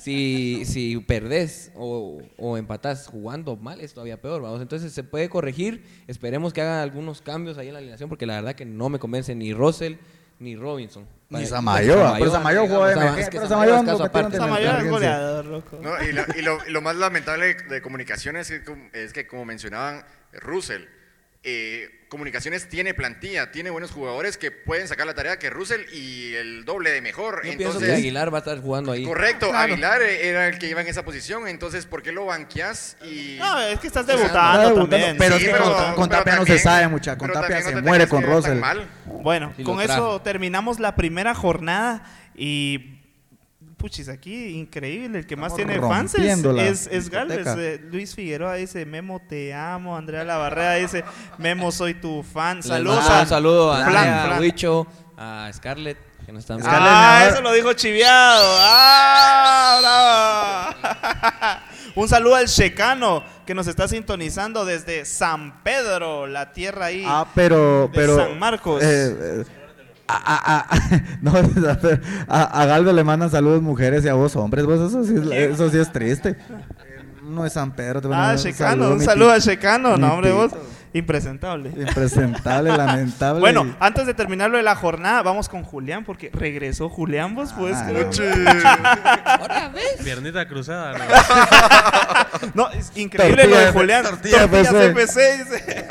si, si perdés o, o empatás jugando mal, es todavía peor, vamos. Entonces se puede corregir. Esperemos que hagan algunos cambios ahí en la alineación, porque la verdad que no me convence ni Russell ni Robinson. Ni Samayoa, pero Samayoa jugó de MG, pero Samayoa es aparte. Samayoa es goleador, loco. No, y, lo, y lo- y lo más lamentable de comunicaciones es que, como- es que, como mencionaban, Russell, eh, comunicaciones tiene plantilla, tiene buenos jugadores que pueden sacar la tarea que Russell y el doble de mejor. Yo pienso entonces, que Aguilar va a estar jugando ahí. correcto, Aguilar era el que iba en esa posición, entonces ¿por qué lo banqueas? Y No, es que estás Está debutando debutando, también. pero Sí, es que pero- con, con pero Tapia no se sabe, mucha. Con Tapia se no muere con Russell. mal. Bueno, con eso terminamos la primera jornada y puchis, aquí increíble, el que más tiene fans es, es, es Galvez. Eh, Luis Figueroa dice, Memo te amo, Andrea Lavarrea dice, Memo soy tu fan. Saludos a un saludo a Andrea, Flan. Huicho, a Scarlett, que no están Scarlett Ah, eso lo dijo Chiviado. Ah, bravo. Un saludo al Checano que nos está sintonizando desde San Pedro, la tierra ahí. Ah, pero, de pero. San Marcos. eh, eh, a, a- a- *laughs* no, *laughs* a, a Galvez le mandan saludos mujeres y a vos hombres. Vos eso sí, es- eso sí es triste. No es San Pedro. te ah, Checano, saludo, un saludo al Checano. No, hombre, vos, impresentable. Impresentable, *laughs* lamentable. Bueno, antes de terminar lo de la jornada, vamos con Julián, porque regresó Julián, vos pues. Ah, Piernita cruzada, ¿no? No, es increíble Tortilla lo de Julián. tortilla Tortillas FC. FC, dice.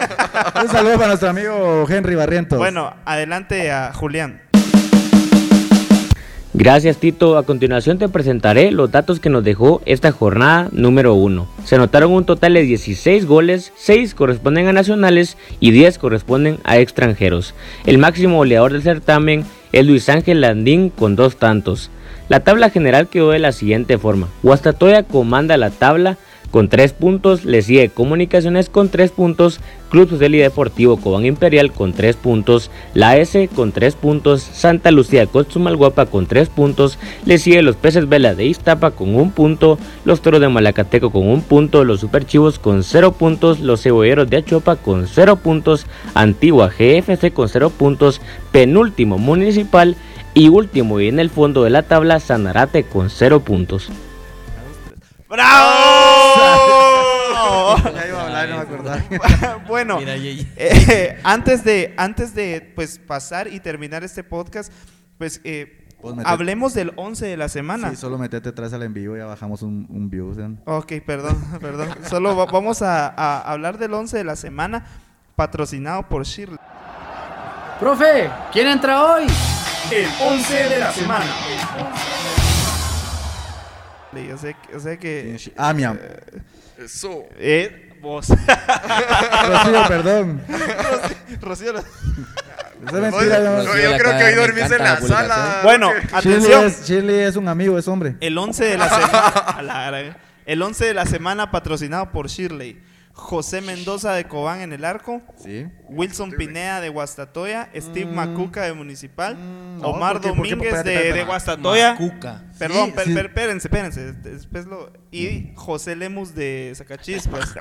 Un saludo para nuestro amigo Henry Barrientos. Bueno, adelante a Julián. Gracias Tito, a continuación te presentaré los datos que nos dejó esta jornada número 1. Se anotaron un total de 16 goles, 6 corresponden a nacionales y 10 corresponden a extranjeros. El máximo goleador del certamen es Luis Ángel Landín con dos tantos. La tabla general quedó de la siguiente forma. Guastatoya comanda la tabla con 3 puntos, le sigue Comunicaciones con 3 puntos, Club Social y Deportivo Cobán Imperial con 3 puntos, la S con 3 puntos, Santa Lucía Cochumalguapa con 3 puntos, le sigue los Peces Vela de Iztapa con 1 punto, los Toros de Malacateco con 1 punto, los Superchivos con 0 puntos, los Cebolleros de Achopa con 0 puntos, Antigua GFC con 0 puntos, penúltimo Municipal y último y en el fondo de la tabla Sanarate con 0 puntos. ¡Bravo! Ya iba a hablar y no me acordaba. *laughs* bueno, Mira, eh, antes de antes de pues pasar y terminar este podcast, pues eh, hablemos del 11 de la semana. Sí, solo metete atrás al en vivo y ya bajamos un, un view. ¿sí? Ok, perdón, *laughs* perdón. Solo va- vamos a, a hablar del 11 de la semana patrocinado por Shirley. Profe, ¿quién entra hoy? El 11 de la semana. Yo sé, yo sé que Ah, mi am- Eso. eh, vos. Rocío, perdón. Rocío, Eso es mentira, No, no. yo Rocío, creo que hoy dormís en la sala. Bueno, atención. es, Shirley es un amigo, es hombre. El 11 de la semana. *laughs* el 11 de la semana patrocinado por Shirley. José Mendoza de Cobán en el arco. Sí. Wilson Pinea de Guastatoya. Steve Macuca de Municipal. Mm, no, Omar ¿por qué? ¿Por qué? Domínguez de, Guastatoya. Macuca. Perdón, Sí, per- sí. per- espérense, espérense. Después lo, y José Lemus de Zacachispas.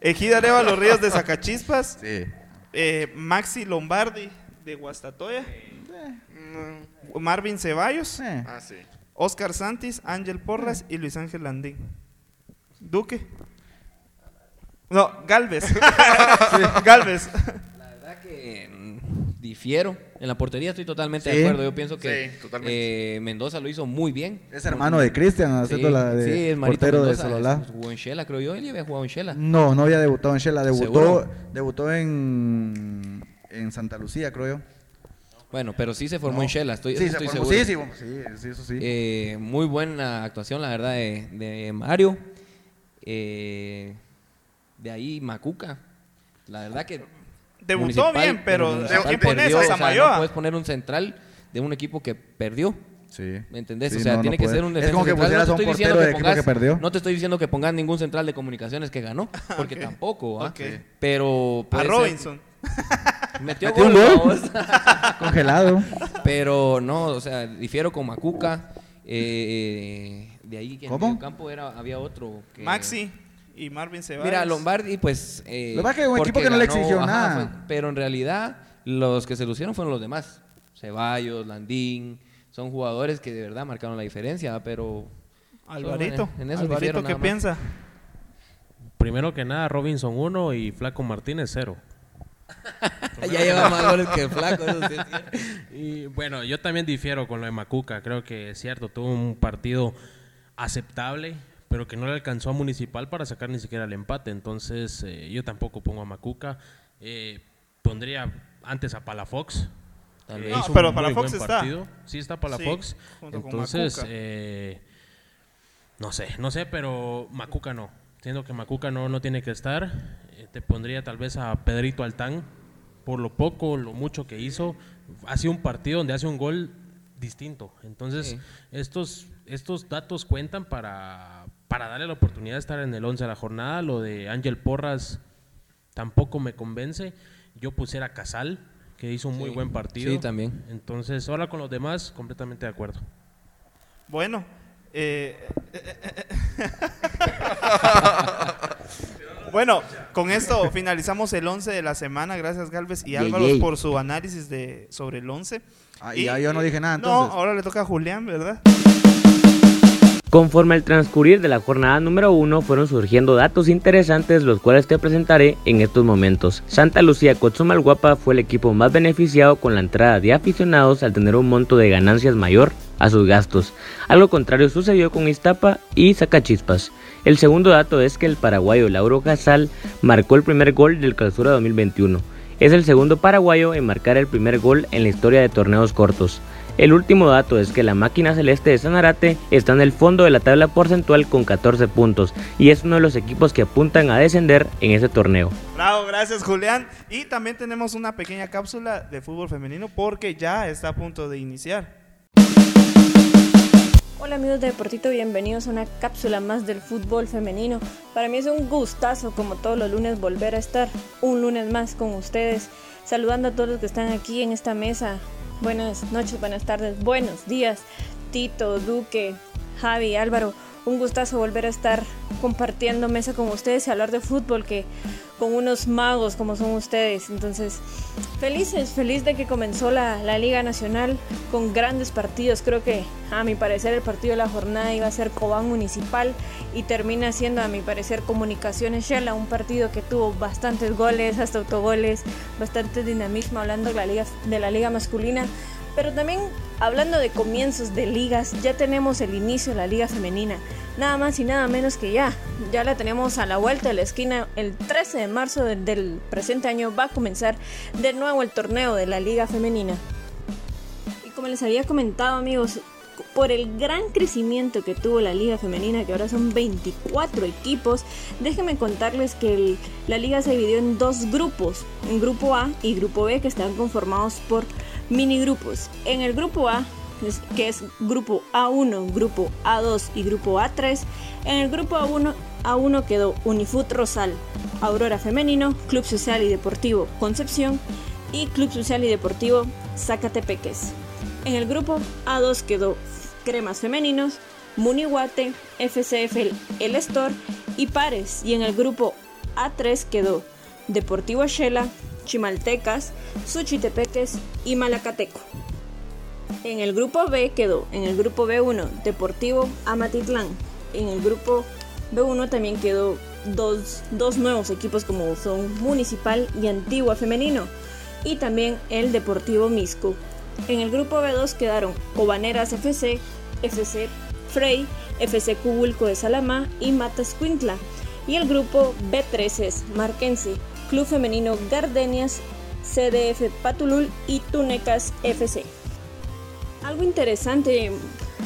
Ejida Arevalo Ríos de Zacachispas. Sí. eh, Maxi Lombardi de Guastatoya. Marvin Ceballos. Eh. Ah, sí. Oscar Santis, Ángel Porras y Luis Ángel Landín. Duque. No, Galvez. *laughs* Galvez. La verdad que mm, difiero. En la portería estoy totalmente Sí. de acuerdo. Yo pienso que Sí, eh, Mendoza lo hizo muy bien. Es hermano de Cristian, haciendo Sí, la de sí, es Marito portero de Mendoza, Sololá. Jugó en Shela, creo yo. Él había jugado en Shela. No, no había debutado en Shela, debutó, ¿Seguro? debutó en, en Santa Lucía, creo yo. Bueno, pero sí se formó No. en Shela, estoy, sí, se estoy formó- seguro. sí, sí, bueno, sí, sí, eso sí. Eh, muy buena actuación, la verdad, de, de Mario. Eh, de ahí Macuca. La verdad que. Debutó bien, pero Municipal ¿a quién pones perdió, a o sea, Samayoa? no puedes poner un central de un equipo que perdió. sí. ¿Me entendés? Sí, o sea, no, no tiene que puede. ser un Es defensa como que central. pusieras no te un estoy diciendo portero que de equipo que pongas, perdió. No te estoy diciendo que pongas ningún central de comunicaciones que ganó, *laughs* porque tampoco, ¿ah? Ok. Pero A ser- Robinson. *laughs* metió, Metió un gol, gol. vamos. *laughs* Congelado. Pero no, o sea, difiero con Macuca. eh, de ahí que en el campo era, había otro. Que, Maxi y Marvin Ceballos. Mira, Lombardi, pues. Eh, Lo que pasa es que un equipo que no le ganó, exigió ajá, nada. fue- pero en realidad, los que se lucieron fueron los demás. Ceballos, Landín. Son jugadores que de verdad marcaron la diferencia, pero. Alvarito. En eso difiero Alvarito, ¿qué más. piensa? Primero que nada, Robinson 1 y Flaco Martínez 0. *laughs* ya lleva más goles que Flaco, eso sí es cierto. Y bueno, yo también difiero con lo de Macuca. Creo que es cierto, tuvo un partido aceptable, pero que no le alcanzó a Municipal para sacar ni siquiera el empate. Entonces, eh, yo tampoco pongo a Macuca. Eh, pondría antes a Palafox. Vez. No, pero Palafox buen está. partido. Sí está Palafox. Sí, Entonces, eh, no sé, no sé, pero Macuca no. Siendo que Macuca no, no tiene que estar, eh, te pondría tal vez a Pedrito Altán por lo poco, lo mucho que hizo. Ha sido un partido donde hace un gol distinto. Entonces, Sí. estos, estos datos cuentan para, para darle la oportunidad de estar en el 11 de la jornada. Lo de Ángel Porras tampoco me convence. Yo pusiera a Casal, que hizo un muy Sí. buen partido. Sí, también. Entonces, ahora con los demás, completamente de acuerdo. Bueno. eh, *laughs* bueno, con esto finalizamos el 11 de la semana. Gracias Galvez y Álvaro yey. por su análisis de sobre el 11. Ah, y ya yo no dije nada, No, entonces. ahora le toca a Julián, ¿verdad? Conforme al transcurrir de la jornada número 1 fueron surgiendo datos interesantes los cuales te presentaré en estos momentos. Santa Lucía Cotzumalguapa fue el equipo más beneficiado con la entrada de aficionados al tener un monto de ganancias mayor a sus gastos. Algo contrario sucedió con Iztapa y Zacachispas. El segundo dato es que el paraguayo Lauro Casal marcó el primer gol del clausura 2021. Es el segundo paraguayo en marcar el primer gol en la historia de torneos cortos. El último dato es que la máquina celeste de Sanarate está en el fondo de la tabla porcentual con 14 puntos y es uno de los equipos que apuntan a descender en ese torneo. Bravo, gracias Julián. Y también tenemos una pequeña cápsula de fútbol femenino porque ya está a punto de iniciar. Hola amigos de Deportito, bienvenidos a una cápsula más del fútbol femenino. Para mí es un gustazo como todos los lunes volver a estar un lunes más con ustedes, saludando a todos los que están aquí en esta mesa. Buenas noches, buenas tardes, buenos días, Tito, Duque, Javi, Álvaro. Un gustazo volver a estar compartiendo mesa con ustedes y hablar de fútbol que con unos magos como son ustedes. Entonces, felices, feliz de que comenzó la, la Liga Nacional con grandes partidos. Creo que a mi parecer el partido de la jornada iba a ser Cobán Municipal y termina siendo a mi parecer Comunicaciones Shela, un partido que tuvo bastantes goles, hasta autogoles, bastante dinamismo hablando de la liga, de la liga masculina. Pero también hablando de comienzos de ligas, ya tenemos el inicio de la liga femenina. Nada más y nada menos que ya. Ya la tenemos a la vuelta de la esquina. El 13 de marzo del, presente año va a comenzar de nuevo el torneo de la liga femenina. Y como les había comentado amigos, por el gran crecimiento que tuvo la liga femenina, que ahora son 24 equipos, déjenme contarles que la liga se dividió en dos grupos, en grupo A y grupo B, que están conformados por mini grupos. En el grupo A, que es grupo A1, grupo A2 y grupo A3, en el grupo A1, A1 quedó Unifoot Rosal, Aurora Femenino, Club Social y Deportivo Concepción y Club Social y Deportivo Zacatepeques. En el grupo A2 quedó Cremas Femeninos, Munihuate, FCF El Estor y Pares. Y en el grupo A3 quedó Deportivo Shela, Chimaltecas, Suchitepeques y Malacateco. En el grupo B quedó, en el grupo B1, Deportivo Amatitlán. En el grupo B1 también quedó dos, dos nuevos equipos como son Municipal y Antigua Femenino. Y también el Deportivo Misco. En el grupo B2 quedaron Cobaneras FC, FC Frey, FC Cubulco de Salamá y Matas Cuintla. Y el grupo B3 es Marquense, Club Femenino Gardenias, CDF Patulul y Tunecas FC. Algo interesante,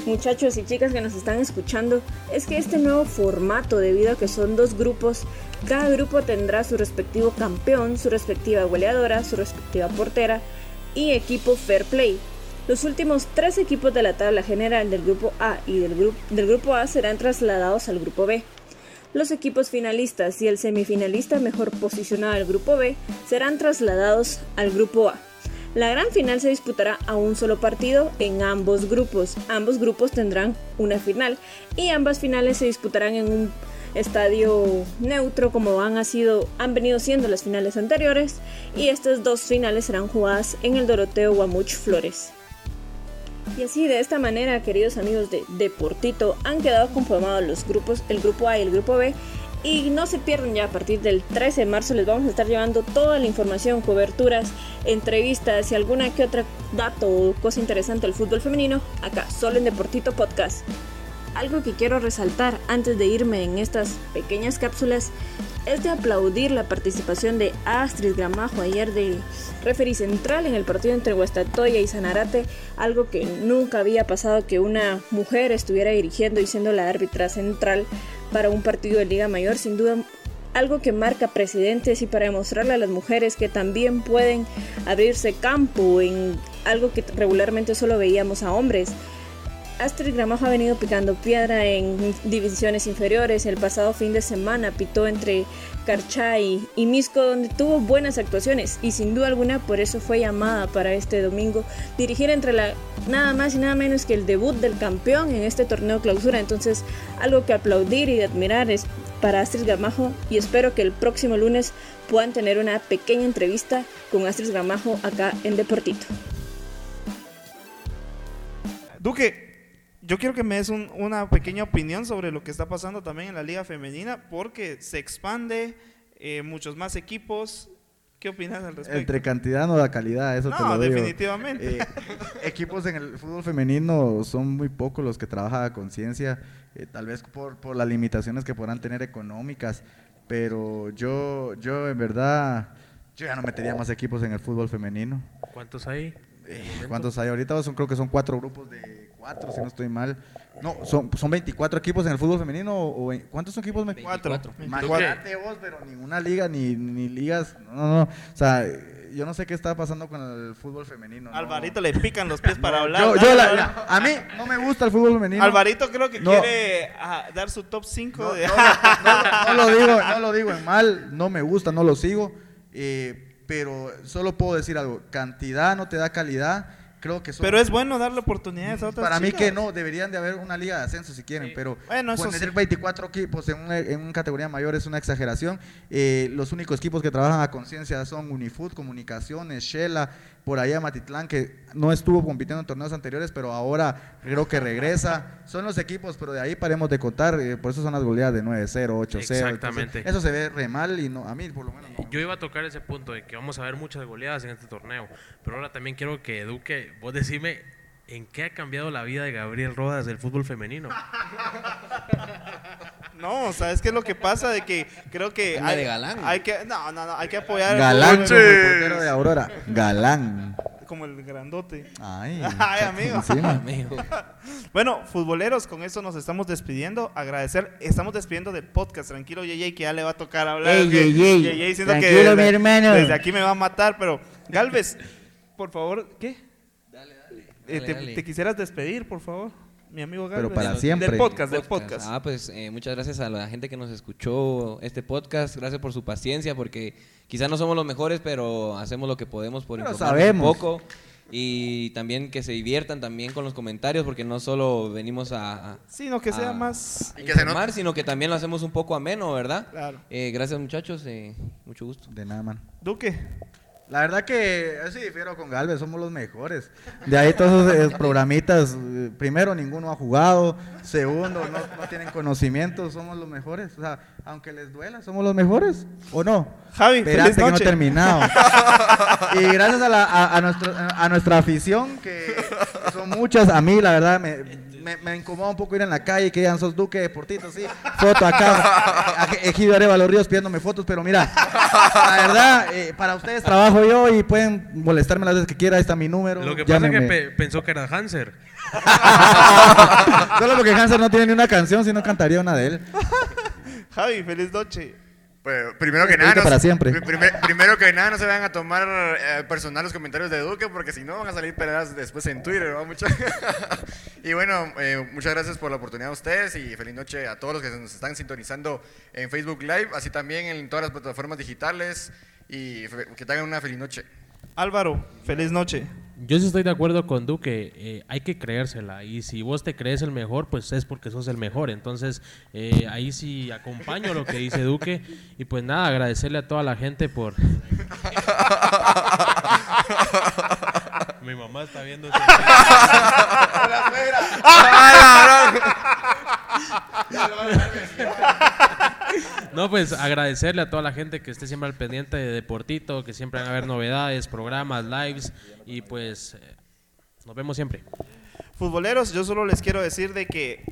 muchachos y chicas que nos están escuchando, es que este nuevo formato, debido a que son dos grupos, cada grupo tendrá su respectivo campeón, su respectiva goleadora, su respectiva portera y equipo fair play. Los últimos tres equipos de la tabla general del grupo A y del, grupo del grupo A serán trasladados al grupo B. Los equipos finalistas y el semifinalista mejor posicionado del grupo B serán trasladados al grupo A. La gran final se disputará a un solo partido en ambos grupos. Ambos grupos tendrán una final y ambas finales se disputarán en un estadio neutro como han, sido, han venido siendo las finales anteriores y estas dos finales serán jugadas en el Doroteo Guamuch Flores. Y así de esta manera, queridos amigos de Deportito, han quedado conformados los grupos, el grupo A y el grupo B. Y no se pierdan ya a partir del 13 de marzo les vamos a estar llevando toda la información, coberturas, entrevistas y alguna que otra dato o cosa interesante del fútbol femenino acá, solo en Deportito Podcast. Algo que quiero resaltar antes de irme en estas pequeñas cápsulas es de aplaudir la participación de Astrid Gramajo ayer de referee central en el partido entre Guastatoya y Sanarate, algo que nunca había pasado que una mujer estuviera dirigiendo y siendo la árbitra central para un partido de Liga Mayor, sin duda algo que marca precedentes y para demostrarle a las mujeres que también pueden abrirse campo en algo que regularmente solo veíamos a hombres. Astrid Gramajo ha venido picando piedra en divisiones inferiores. El pasado fin de semana pitó entre Carchay y Misco, donde tuvo buenas actuaciones y sin duda alguna por eso fue llamada para este domingo dirigir entre la nada más y nada menos que el debut del campeón en este torneo clausura. Entonces, algo que aplaudir y admirar es para Astrid Gramajo y espero que el próximo lunes puedan tener una pequeña entrevista con Astrid Gramajo acá en Deportito. Duque, yo quiero que me des un- una pequeña opinión sobre lo que está pasando también en la liga femenina, porque se expande, eh, muchos más equipos. ¿Qué opinas al respecto? Entre cantidad no da calidad, eso te No, lo digo. definitivamente. Eh, equipos en el fútbol femenino son muy pocos los que trabajan a conciencia, eh, tal vez por, por las limitaciones que podrán tener económicas, pero yo, yo en verdad, yo ya no metería más equipos en el fútbol femenino. ¿Cuántos hay? Eh, ¿Cuántos hay ahorita? Son, creo que son cuatro grupos de cuatro, si no estoy mal. No, son, son 24 equipos en el fútbol femenino. O, o- ¿Cuántos equipos? me- Cuatro. Imagínate vos, pero ninguna liga, ni, ni ligas. No, no, no. O sea, yo no sé qué está pasando con el fútbol femenino. ¿no? Alvarito le pican los pies para hablar. Yo, yo la- la- a mí no me gusta el fútbol femenino. Alvarito creo que No. quiere ah, dar su top 5 de... *laughs* no lo digo, no lo digo en mal, no me gusta, no lo sigo, eh, pero solo puedo decir algo, cantidad no te da calidad, creo que son- Pero es bueno darle oportunidades a otras para mí que no, deberían de haber una liga de ascenso si quieren, pero Bueno, eso poner sí. 24 equipos en una, en una categoría mayor es una exageración. Eh, los únicos equipos que trabajan a conciencia son Unifood, Comunicaciones, Shela, por allá Matitlán, que no estuvo compitiendo en torneos anteriores, pero ahora creo que regresa. Son los equipos, pero de ahí paremos de contar, eh, por eso son las goleadas de 9-0, 8-0. Exactamente. Entonces, eso se ve re mal y no, a mí por lo menos no. Yo iba a tocar ese punto de que vamos a ver muchas goleadas en este torneo, pero ahora también quiero que Eduque, vos decime, ¿en qué ha cambiado la vida de Gabriel Rodas del fútbol femenino? *laughs* No, ¿sabes qué es lo que pasa? De que creo que Anda hay, de galán. hay que no, no, no, hay que apoyar Galán el portero de Aurora. Galán. como el grandote. Ay, *laughs* Ay, amigo. encima. Amigo. *laughs* Bueno, futboleros, con eso nos estamos despidiendo. Agradecer, estamos despidiendo del podcast. Tranquilo, Yeye, que ya le va a tocar hablar. Ey, que- Yeye, Yeye diciendo que tranquilo, desde- mi hermano. Desde aquí me va a matar, pero Galvez, por favor, ¿qué? Eh, Dale, te, dale. te quisieras despedir, por favor, mi amigo Galvez. Pero para Del- siempre. Del podcast, del podcast. Ah, pues eh, muchas gracias a la gente que nos escuchó este podcast. Gracias por su paciencia, porque quizás no somos los mejores, pero hacemos lo que podemos por sabemos. un poco. Y también que se diviertan también con los comentarios, porque no solo venimos a, a- Sino que sea más... Y que se informar, sino que también lo hacemos un poco ameno, ¿verdad? Claro. Eh, gracias muchachos, eh, mucho gusto. De nada, man. Duque. La verdad que sí difiero con Galvez, somos los mejores. De ahí todos esos eh, programitas, eh, primero ninguno ha jugado, segundo no, no tienen conocimiento, somos los mejores. O sea, aunque les duela, somos los mejores, ¿o no? Javi, Espérate feliz que no he terminado. *laughs* y gracias a, la- a- a nuestro- a nuestra afición, que son muchas, a mí la verdad me, me, me incomoda un poco ir en la calle y que digan, sos Duque Deportito, sí, foto acá, a- Egidio Arevalo Ríos pidiéndome fotos, pero mira, la verdad, eh, para ustedes trabajo yo y pueden molestarme las veces que quiera, ahí está mi número. Lo que pasa es que pe- pensó que era Hanser. *laughs* Solo porque Hanser no tiene ni una canción, si no cantaría una de él. Javi, feliz noche. Pues, primero que nada, no para se- siempre. pri- primer- primero que nada, no se vayan a tomar eh, personal los comentarios de Duque, porque si no van a salir peleadas después en Twitter, ¿va? Mucha- *laughs* y bueno, eh, muchas gracias por la oportunidad a ustedes y feliz noche a todos los que nos están sintonizando en Facebook Live, así también en todas las plataformas digitales y que tengan una feliz noche. Álvaro, feliz noche. Yo sí estoy de acuerdo con Duque, eh, hay que creérsela y si vos te crees el mejor, pues es porque sos el mejor. Entonces eh, ahí sí acompaño lo que dice Duque y pues nada, agradecerle a toda la gente por... *laughs* Mi mamá está viendo... ese- *laughs* No, pues agradecerle a toda la gente que esté siempre al pendiente de Deportito, que siempre van a haber novedades, programas, lives y pues eh, nos vemos siempre. Futboleros, yo solo les quiero decir de que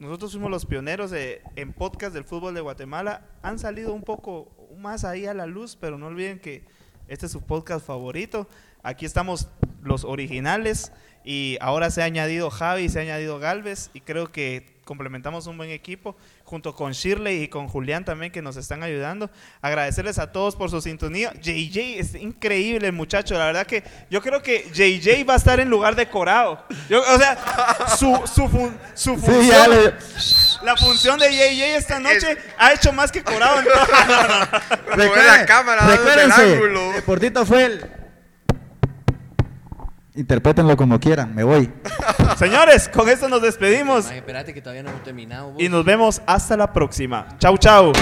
nosotros fuimos los pioneros en podcast del fútbol de Guatemala. Han salido un poco más ahí a la luz, pero no olviden que este es su podcast favorito. Aquí estamos los originales y ahora se ha añadido Javi, se ha añadido Galvez y creo que complementamos un buen equipo junto con Shirley y con Julián también que nos están ayudando. Agradecerles a todos por su sintonía. JJ es increíble el muchacho, la verdad que yo creo que JJ va a estar en lugar de Corado. Yo- o sea, su, su, fun- su Sí, función, ya le- la función de JJ esta noche ha hecho más que Corado en todo. No, no, no. Mueve la cámara, el ángulo. Deportito fue el... Interprétenlo como quieran, me voy. *laughs* Señores, con esto nos despedimos Ay, espérate que todavía no hemos terminado. vos. y nos vemos hasta la próxima. Chau, chau.